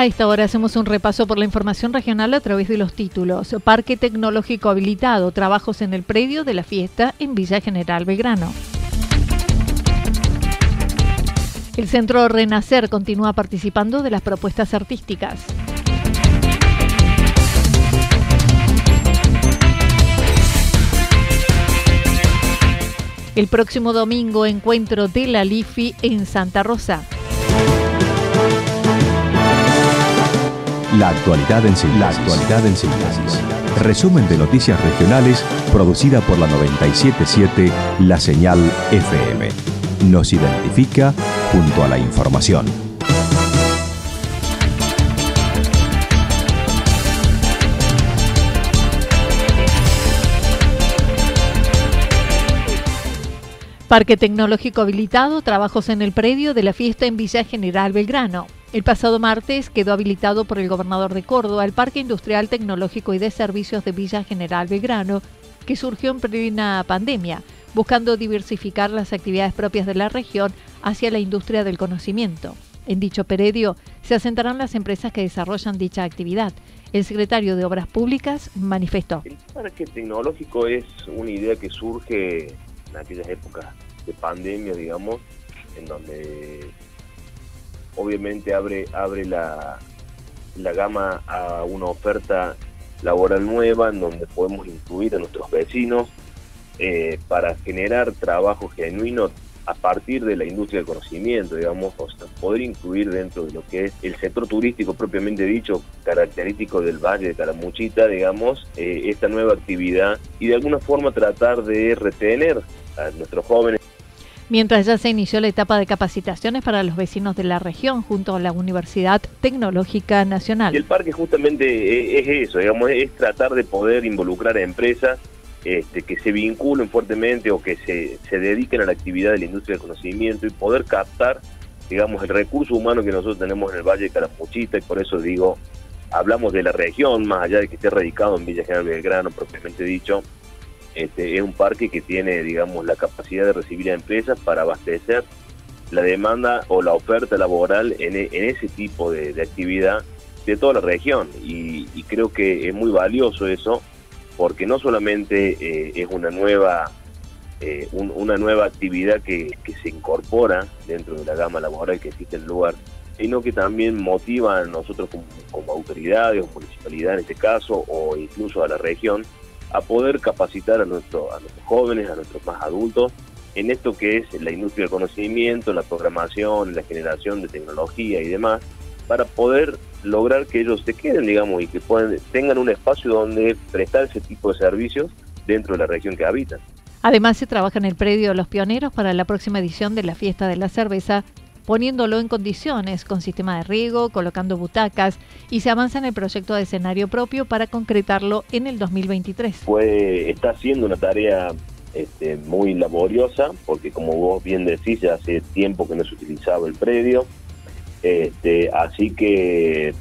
A esta hora hacemos un repaso por la información regional a través de los títulos. Parque Tecnológico habilitado, trabajos en el predio de la fiesta en Villa General Belgrano. El Centro Renacer continúa participando de las propuestas artísticas. El próximo domingo encuentro de la LIFI en Santa Rosa. La actualidad en síntesis. La actualidad en síntesis. Resumen de noticias regionales producida por la 977 La Señal FM. Nos identifica junto a la información. Parque Tecnológico habilitado, trabajos en el predio de la fiesta en Villa General Belgrano. El pasado martes quedó habilitado por el gobernador de Córdoba el Parque Industrial Tecnológico y de Servicios de Villa General Belgrano, que surgió en plena pandemia, buscando diversificar las actividades propias de la región hacia la industria del conocimiento. En dicho predio se asentarán las empresas que desarrollan dicha actividad. El secretario de Obras Públicas manifestó. El parque tecnológico es una idea que surge en aquellas épocas de pandemia, digamos, en donde obviamente abre, abre la, la gama a una oferta laboral nueva en donde podemos incluir a nuestros vecinos eh, para generar trabajo genuino a partir de la industria del conocimiento, digamos, o sea, poder incluir dentro de lo que es el sector turístico propiamente dicho, característico del Valle de Calamuchita, digamos, eh, esta nueva actividad y de alguna forma tratar de retener a nuestros jóvenes mientras ya se inició la etapa de capacitaciones para los vecinos de la región junto a la Universidad Tecnológica Nacional. Y el parque justamente es eso, digamos, es tratar de poder involucrar a empresas este, que se vinculen fuertemente o que se, dediquen a la actividad de la industria del conocimiento y poder captar, digamos, el recurso humano que nosotros tenemos en el Valle de Caramuchita y por eso digo, hablamos de la región, más allá de que esté radicado en Villa General Belgrano, propiamente dicho, este, es un parque que tiene, digamos, la capacidad de recibir a empresas para abastecer la demanda o la oferta laboral en, e, ese tipo de, actividad de toda la región. Y, creo que es muy valioso eso, porque no solamente eh, es una nueva, eh, una nueva actividad que, se incorpora dentro de la gama laboral que existe en el lugar, sino que también motiva a nosotros como autoridades o municipalidad en este caso, o incluso a la región, a poder capacitar a, a nuestros jóvenes, a nuestros más adultos, en esto que es la industria del conocimiento, la programación, la generación de tecnología y demás, para poder lograr que ellos se queden, digamos, y que puedan, tengan un espacio donde prestar ese tipo de servicios dentro de la región que habitan. Además, se trabaja en el predio los pioneros para la próxima edición de la Fiesta de la Cerveza poniéndolo en condiciones con sistema de riego, colocando butacas y se avanza en el proyecto de escenario propio para concretarlo en el 2023. Pues está haciendo una tarea este, muy laboriosa porque como vos bien decís ya hace tiempo que no se utilizaba el predio, este, así que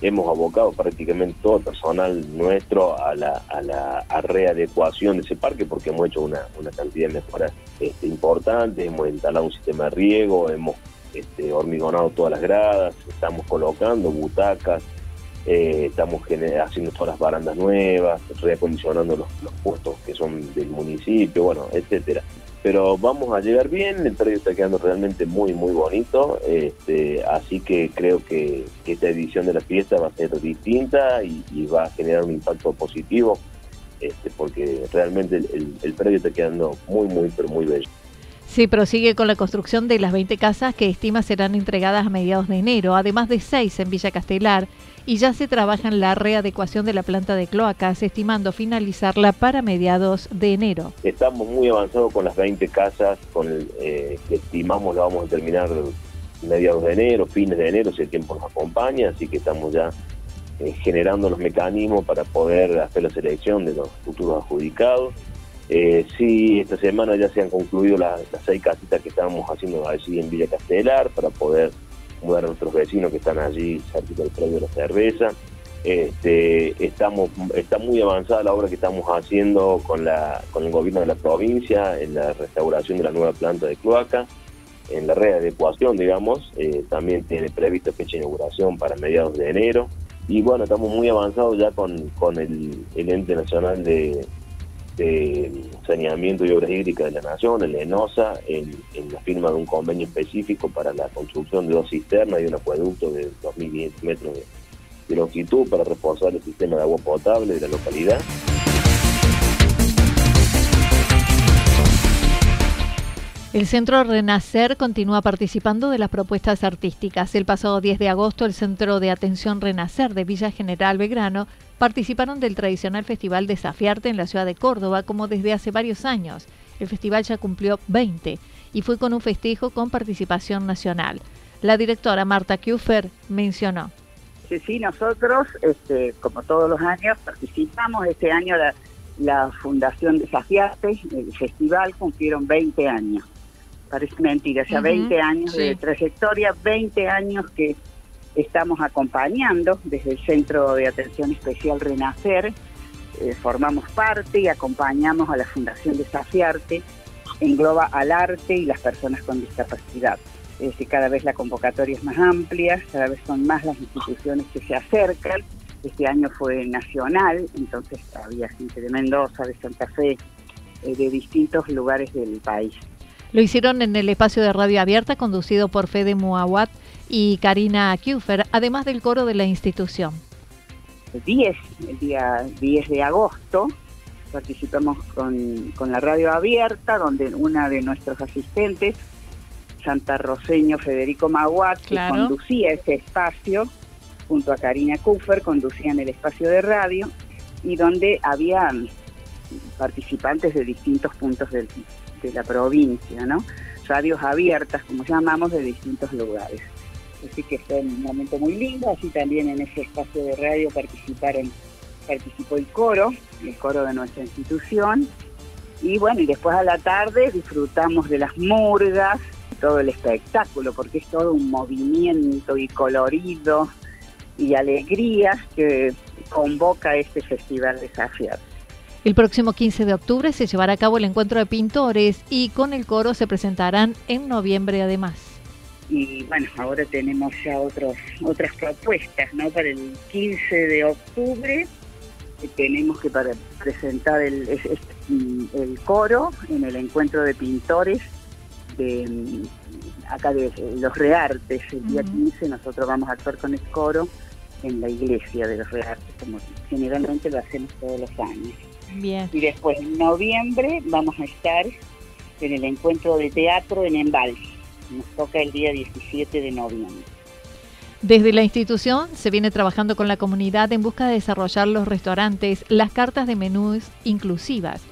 hemos abocado prácticamente todo el personal nuestro a la, a la readecuación de ese parque porque hemos hecho una, cantidad de mejoras este, importantes, hemos instalado un sistema de riego, hemos este, hormigonado todas las gradas, estamos colocando butacas, eh, estamos haciendo todas las barandas nuevas, reacondicionando los, los puestos que son del municipio, bueno, etcétera pero vamos a llegar bien, el predio está quedando realmente muy, muy bonito, este, así que creo que, esta edición de la fiesta va a ser distinta y, va a generar un impacto positivo, este, porque realmente el, el predio está quedando muy, muy, pero muy bello. Sí, prosigue con la construcción de las 20 casas que estima serán entregadas a mediados de enero, además de seis en Villa Castelar, y ya se trabaja en la readecuación de la planta de cloacas, estimando finalizarla para mediados de enero. Estamos muy avanzados con las 20 casas, con el, eh, que estimamos la vamos a terminar mediados de enero, fines de enero, si el tiempo nos acompaña, así que estamos ya eh, generando los mecanismos para poder hacer la selección de los futuros adjudicados. Eh, sí, esta semana ya se han concluido las, seis casitas que estábamos haciendo allí en Villa Castelar para poder mudar a nuestros vecinos que están allí cerca del predio de la cerveza. Este, estamos, está muy avanzada la obra que estamos haciendo con, la, con el gobierno de la provincia en la restauración de la nueva planta de cloaca, en la readecuación, digamos. Eh, también tiene previsto fecha de inauguración para mediados de enero. Y bueno, estamos muy avanzados ya con, con el ente nacional de, de Saneamiento y Obras Hídricas de la Nación, el ENOSA, en, la firma de un convenio específico para la construcción de dos cisternas y un acueducto de 2.500 metros de longitud para reforzar el sistema de agua potable de la localidad. El Centro Renacer continúa participando de las propuestas artísticas. El pasado 10 de agosto, el Centro de Atención Renacer de Villa General Belgrano participaron del tradicional Festival Desafiarte en la ciudad de Córdoba, como desde hace varios años. El festival ya cumplió 20 y fue con un festejo con participación nacional. La directora Marta Kufer mencionó. Sí, sí, nosotros, este, como todos los años, participamos. Este año la, Fundación Desafiarte, el festival, cumplieron 20 años parece mentira, ya 20 años de trayectoria, 20 años que estamos acompañando desde el Centro de Atención Especial Renacer, eh, formamos parte y acompañamos a la Fundación Desafiarte, engloba al arte y las personas con discapacidad. Es decir, cada vez la convocatoria es más amplia, cada vez son más las instituciones que se acercan. Este año fue nacional, entonces había gente de Mendoza, de Santa Fe, eh, de distintos lugares del país. Lo hicieron en el espacio de radio abierta conducido por Fede Muawat y Karina Kufer, además del coro de la institución. El 10, el día 10 de agosto, participamos con, la radio abierta, donde una de nuestros asistentes, Santa Roseño Federico Maguat, que conducía ese espacio, junto a Karina Kufer, conducían el espacio de radio, y donde había participantes de distintos puntos del, de la provincia, ¿no? Radios abiertas, como llamamos, de distintos lugares. Así que fue un momento muy lindo, así también en ese espacio de radio participaron, participó el coro, el coro de nuestra institución, y bueno, y después a la tarde disfrutamos de las murgas, todo el espectáculo, porque es todo un movimiento y colorido y alegrías que convoca este festival de Zafiar. El próximo 15 de octubre se llevará a cabo el encuentro de pintores y con el coro se presentarán en noviembre además. Y bueno, ahora tenemos ya otros, otras propuestas, ¿no? Para el 15 de octubre eh, tenemos que para presentar el, el coro en el encuentro de pintores de mm, acá de los Reartes. El día 15 nosotros vamos a actuar con el coro en la iglesia de los Reartes, como generalmente lo hacemos todos los años. Y después en noviembre vamos a estar en el encuentro de teatro en Embal. Nos toca el día 17 de noviembre. Desde la institución se viene trabajando con la comunidad en busca de desarrollar los restaurantes, las cartas de menús inclusivas.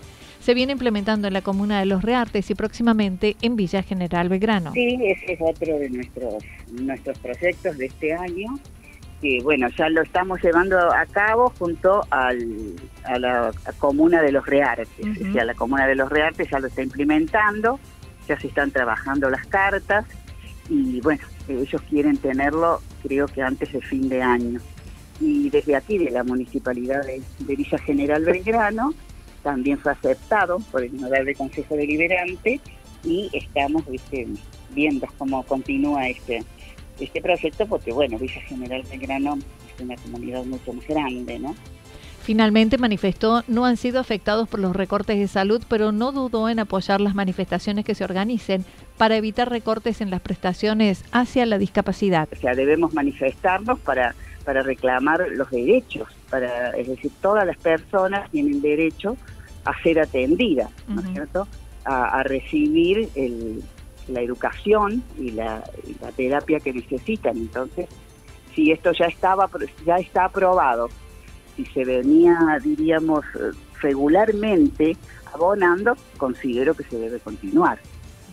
Se viene implementando en la comuna de Los Reartes y próximamente en Villa General Belgrano. Sí, ese es otro de nuestros, nuestros proyectos de este año que bueno, ya lo estamos llevando a cabo junto al, a la comuna de los Reartes. O sea, la comuna de los Reartes ya lo está implementando, ya se están trabajando las cartas y bueno, ellos quieren tenerlo creo que antes de fin de año. Y desde aquí, de la Municipalidad de, Villa General Belgrano, también fue aceptado por el Honorable Consejo Deliberante y estamos ¿viste? viendo cómo continúa este, este proyecto, porque bueno, Villa General Belgrano es una comunidad mucho más grande, ¿no? Finalmente manifestó no han sido afectados por los recortes de salud, pero no dudó en apoyar las manifestaciones que se organicen para evitar recortes en las prestaciones hacia la discapacidad. O sea, debemos manifestarnos para, para reclamar los derechos, para, es decir, todas las personas tienen derecho a ser atendidas, ¿no es cierto? A, recibir la educación y la, terapia que necesitan. Entonces, si esto ya estaba ya está aprobado si se venía, diríamos, regularmente abonando, considero que se debe continuar.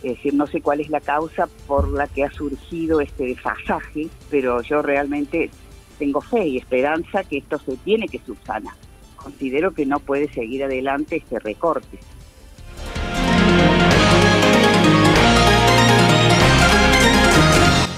Es decir, no sé cuál es la causa por la que ha surgido este desfasaje, pero yo realmente tengo fe y esperanza que esto se tiene que subsanar. Considero que no puede seguir adelante este recorte.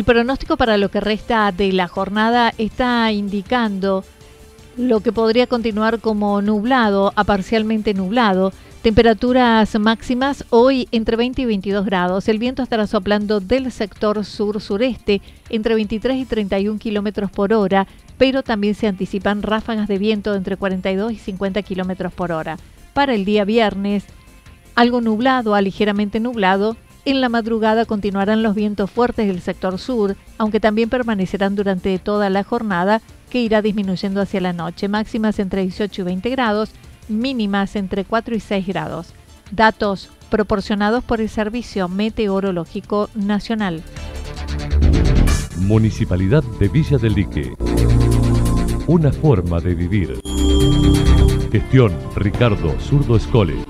El pronóstico para lo que resta de la jornada está indicando lo que podría continuar como nublado a parcialmente nublado. Temperaturas máximas hoy entre 20 y 22 grados. El viento estará soplando del sector sur-sureste entre 23 y 31 kilómetros por hora, pero también se anticipan ráfagas de viento entre 42 y 50 kilómetros por hora. Para el día viernes, algo nublado a ligeramente nublado en la madrugada continuarán los vientos fuertes del sector sur, aunque también permanecerán durante toda la jornada, que irá disminuyendo hacia la noche, máximas entre 18 y 20 grados, mínimas entre 4 y 6 grados. Datos proporcionados por el Servicio Meteorológico Nacional. Municipalidad de Villa del Lique. Una forma de vivir. Gestión Ricardo Zurdo Escole.